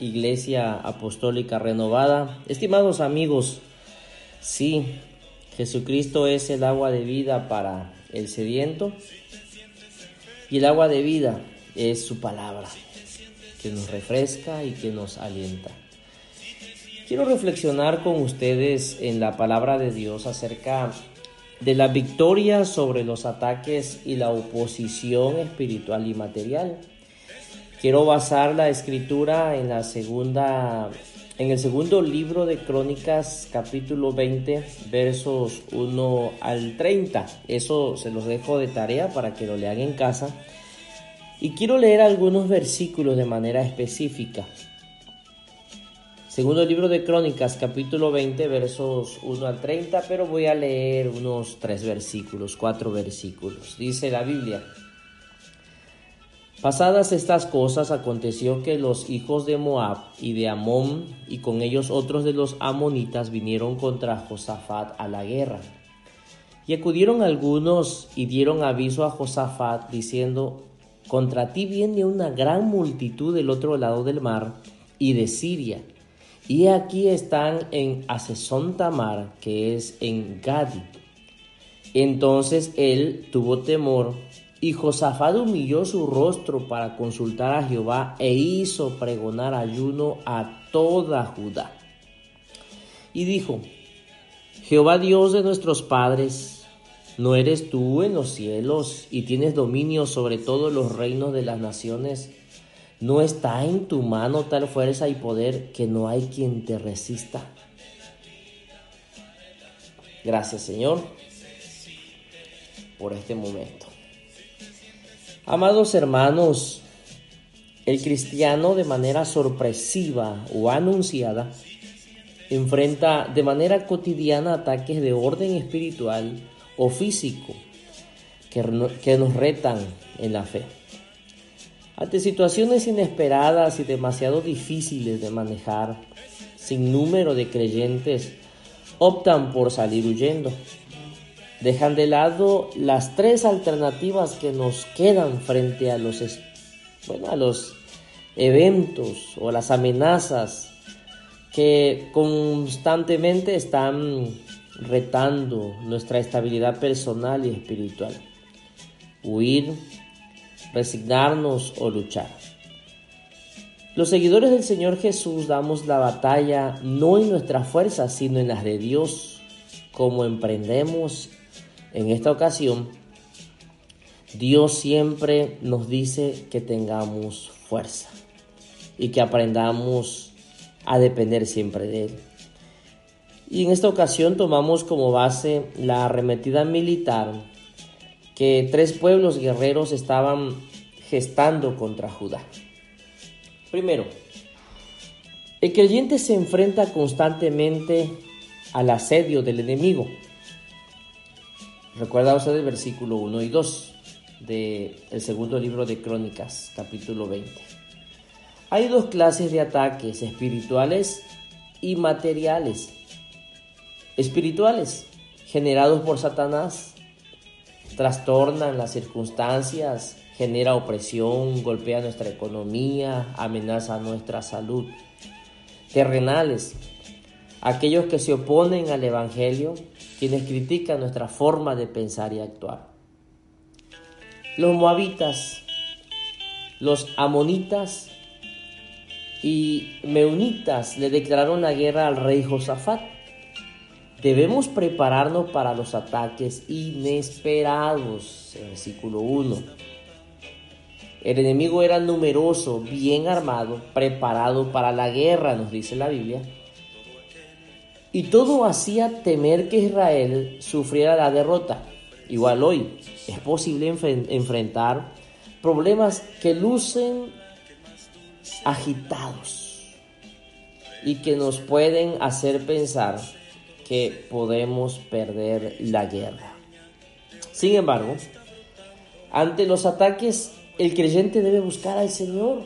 Iglesia Apostólica Renovada, estimados amigos, sí, Jesucristo es el agua de vida para el sediento y el agua de vida es su palabra, que nos refresca y que nos alienta. Quiero reflexionar con ustedes en la palabra de Dios acerca de la victoria sobre los ataques y la oposición espiritual y material. Quiero basar la escritura en la segunda en el segundo libro de Crónicas, capítulo 20, versos 1 al 30. Eso se los dejo de tarea para que lo lean en casa. Y quiero leer algunos versículos de manera específica. Segundo libro de Crónicas, capítulo 20, versos 1 al 30, pero voy a leer unos tres versículos, cuatro versículos. Dice la Biblia. Pasadas estas cosas, aconteció que los hijos de Moab y de Amón y con ellos otros de los amonitas vinieron contra Josafat a la guerra. Y acudieron algunos y dieron aviso a Josafat diciendo, contra ti viene una gran multitud del otro lado del mar y de Siria y aquí están en Asesón Tamar, que es en Gadi. Entonces él tuvo temor y Josafat humilló su rostro para consultar a Jehová e hizo pregonar ayuno a toda Judá. Y dijo, Jehová Dios de nuestros padres, ¿no eres tú en los cielos y tienes dominio sobre todos los reinos de las naciones? No está en tu mano tal fuerza y poder que no hay quien te resista. Gracias Señor por este momento. Amados hermanos, el cristiano de manera sorpresiva o anunciada enfrenta de manera cotidiana ataques de orden espiritual o físico que, nos retan en la fe. Ante situaciones inesperadas y demasiado difíciles de manejar, sin número de creyentes optan por salir huyendo. Dejan de lado las tres alternativas que nos quedan frente a los, bueno, a los eventos o las amenazas que constantemente están retando nuestra estabilidad personal y espiritual. Huir, resignarnos o luchar. Los seguidores del Señor Jesús damos la batalla no en nuestras fuerzas, sino en las de Dios. Como emprendemos en esta ocasión, Dios siempre nos dice que tengamos fuerza y que aprendamos a depender siempre de Él. Y en esta ocasión tomamos como base la arremetida militar que tres pueblos guerreros estaban gestando contra Judá. Primero, el creyente se enfrenta constantemente al asedio del enemigo. Recuerda usted el versículo 1 y 2 del segundo libro de Crónicas, capítulo 20. Hay dos clases de ataques, espirituales y materiales. Espirituales, generados por Satanás, trastornan las circunstancias, genera opresión, golpea nuestra economía, amenaza nuestra salud. Terrenales, aquellos que se oponen al Evangelio, quienes critican nuestra forma de pensar y actuar. Los moabitas, los amonitas y meunitas le declararon la guerra al rey Josafat Debemos prepararnos para los ataques inesperados. Versículo 1. El enemigo era numeroso, bien armado, preparado para la guerra, nos dice la Biblia. Y todo hacía temer que Israel sufriera la derrota. Igual hoy es posible enfrentar problemas que lucen agitados y que nos pueden hacer pensar que podemos perder la guerra. Sin embargo, ante los ataques, el creyente debe buscar al Señor.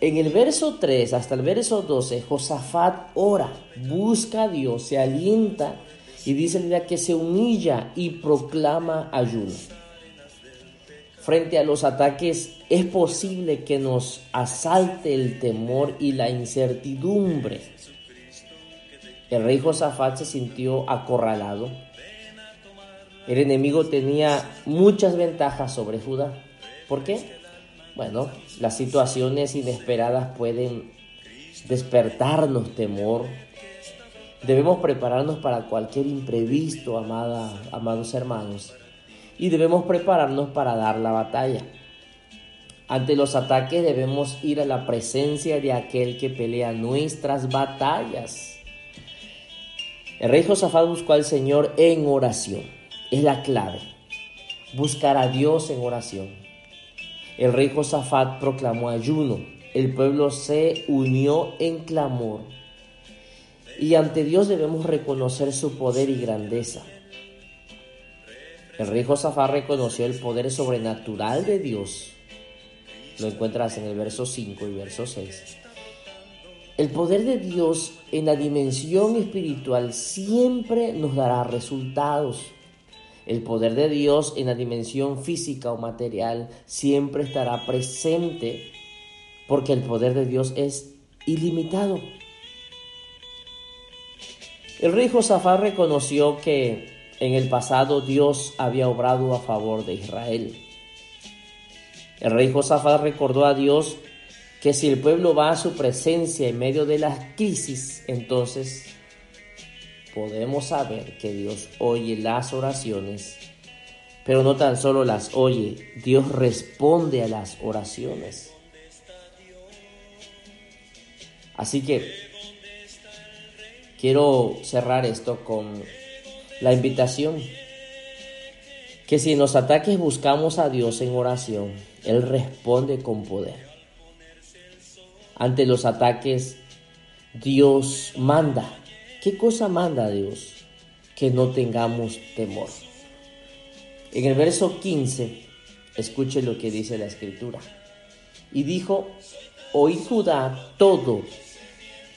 En el verso 3 hasta el verso 12, Josafat ora, busca a Dios, se alienta y dice que se humilla y proclama ayuno. Frente a los ataques es posible que nos asalte el temor y la incertidumbre. El rey Josafat se sintió acorralado. El enemigo tenía muchas ventajas sobre Judá. ¿Por qué? Bueno, las situaciones inesperadas pueden despertarnos temor. Debemos prepararnos para cualquier imprevisto, amada, amados hermanos y debemos prepararnos para dar la batalla. Ante los ataques debemos ir a la presencia de aquel que pelea nuestras batallas. El rey Josafat buscó al Señor en oración. Es la clave. Buscar a Dios en oración. El rey Josafat proclamó ayuno. El pueblo se unió en clamor. Y ante Dios debemos reconocer su poder y grandeza. El rey Josafat reconoció el poder sobrenatural de Dios. Lo encuentras en el verso 5 y verso 6. El poder de Dios en la dimensión espiritual siempre nos dará resultados. El poder de Dios en la dimensión física o material siempre estará presente porque el poder de Dios es ilimitado. El rey Josafat reconoció que en el pasado Dios había obrado a favor de Israel. El rey Josafat recordó a Dios que si el pueblo va a su presencia en medio de las crisis, entonces podemos saber que Dios oye las oraciones, pero no tan solo las oye, Dios responde a las oraciones. Así que quiero cerrar esto con la invitación que si en los ataques buscamos a Dios en oración, Él responde con poder. Ante los ataques, Dios manda. ¿Qué cosa manda Dios? Que no tengamos temor. En el verso 15, escuche lo que dice la escritura. Y dijo, oíd Judá todo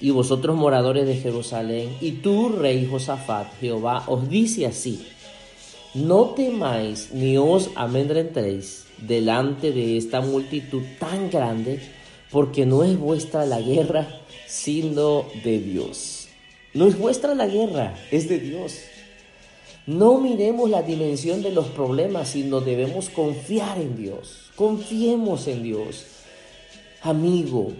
y vosotros moradores de Jerusalén, y tú, rey Josafat, Jehová, os dice así, no temáis ni os amedrentéis delante de esta multitud tan grande, porque no es vuestra la guerra, sino de Dios. No es vuestra la guerra, es de Dios. No miremos la dimensión de los problemas, sino debemos confiar en Dios. Confiemos en Dios. Amigo,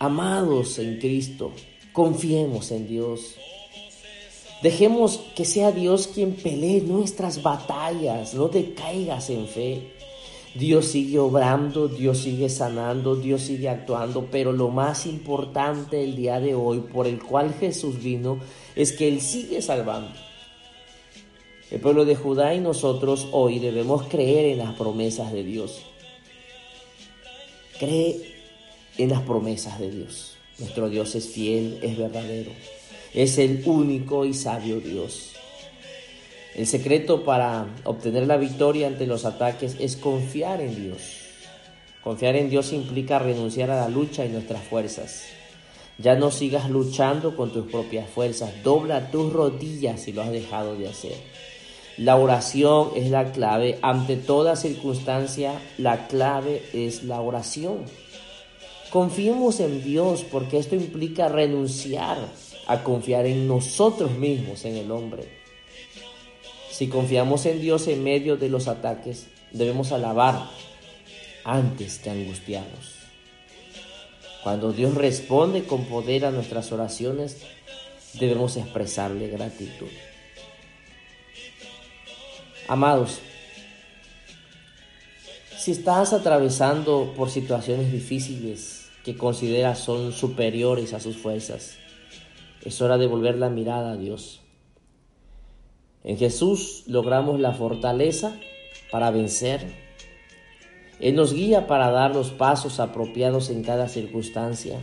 Amados en Cristo, confiemos en Dios. Dejemos que sea Dios quien pelee nuestras batallas, no te caigas en fe. Dios sigue obrando, Dios sigue sanando, Dios sigue actuando, pero lo más importante el día de hoy por el cual Jesús vino es que Él sigue salvando. El pueblo de Judá y nosotros hoy debemos creer en las promesas de Dios. Cree en las promesas de Dios. Nuestro Dios es fiel, es verdadero, es el único y sabio Dios. El secreto para obtener la victoria ante los ataques es confiar en Dios. Confiar en Dios implica renunciar a la lucha y nuestras fuerzas. Ya no sigas luchando con tus propias fuerzas. Dobla tus rodillas si lo has dejado de hacer. La oración es la clave. Ante toda circunstancia, la clave es la oración. Confiemos en Dios porque esto implica renunciar a confiar en nosotros mismos, en el hombre. Si confiamos en Dios en medio de los ataques, debemos alabar antes que angustiarnos. Cuando Dios responde con poder a nuestras oraciones, debemos expresarle gratitud. Amados, si estás atravesando por situaciones difíciles, que considera son superiores a sus fuerzas. Es hora de volver la mirada a Dios. En Jesús logramos la fortaleza para vencer Él nos guía para dar los pasos apropiados en cada circunstancia.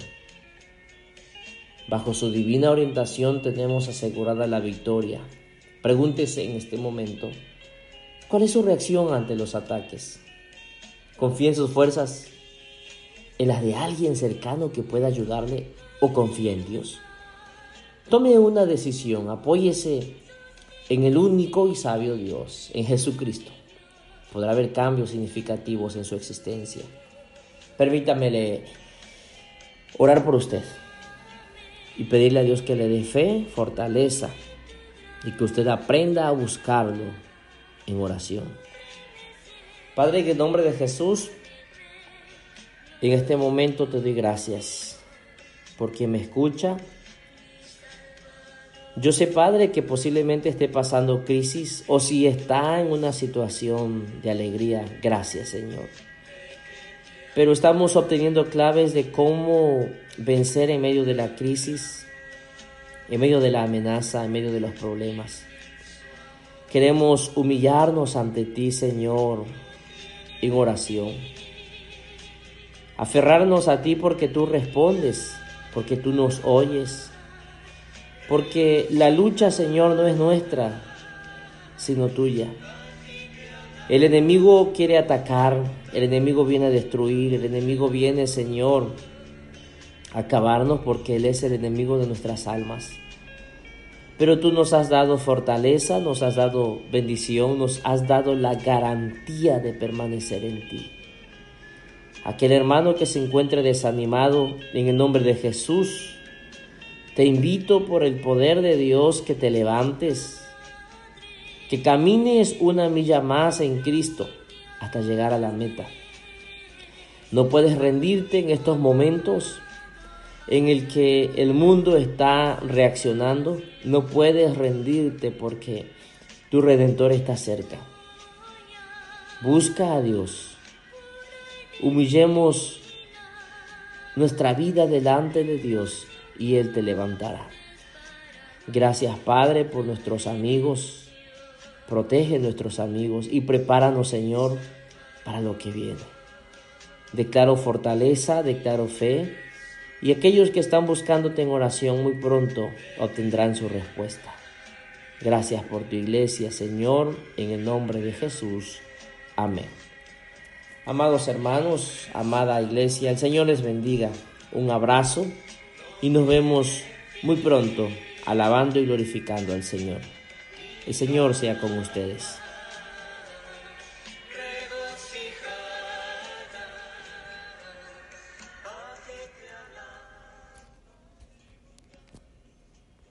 Bajo su divina orientación tenemos asegurada la victoria. Pregúntese en este momento, ¿cuál es su reacción ante los ataques? ¿Confía en sus fuerzas? ¿En las de alguien cercano que pueda ayudarle? ¿O confía en Dios? Tome una decisión, apóyese en el único y sabio Dios, en Jesucristo. Podrá haber cambios significativos en su existencia. Permítamele orar por usted y pedirle a Dios que le dé fe, fortaleza y que usted aprenda a buscarlo en oración. Padre, en el nombre de Jesús, en este momento te doy gracias porque me escucha. Yo sé, Padre, que posiblemente esté pasando crisis o si está en una situación de alegría. Gracias, Señor pero estamos obteniendo claves de cómo vencer en medio de la crisis, en medio de la amenaza, en medio de los problemas. Queremos humillarnos ante ti, Señor, en oración. Aferrarnos a ti porque tú respondes, porque tú nos oyes, porque la lucha, Señor, no es nuestra, sino tuya. El enemigo quiere atacar, el enemigo viene a destruir, el enemigo viene, Señor, a acabarnos porque Él es el enemigo de nuestras almas. Pero tú nos has dado fortaleza, nos has dado bendición, nos has dado la garantía de permanecer en ti. Aquel hermano que se encuentre desanimado en el nombre de Jesús, te invito por el poder de Dios que te levantes, que camines una milla más en Cristo hasta llegar a la meta. No puedes rendirte en estos momentos en el que el mundo está reaccionando. No puedes rendirte porque tu redentor está cerca. Busca a Dios. Humillemos nuestra vida delante de Dios y Él te levantará. Gracias Padre por nuestros amigos Protege nuestros amigos y prepáranos, Señor, para lo que viene. Declaro fortaleza, declaro fe, y aquellos que están buscándote en oración muy pronto obtendrán su respuesta. Gracias por tu iglesia, Señor, en el nombre de Jesús. Amén. Amados hermanos, amada iglesia, el Señor les bendiga. Un abrazo y nos vemos muy pronto alabando y glorificando al Señor. El Señor sea con ustedes.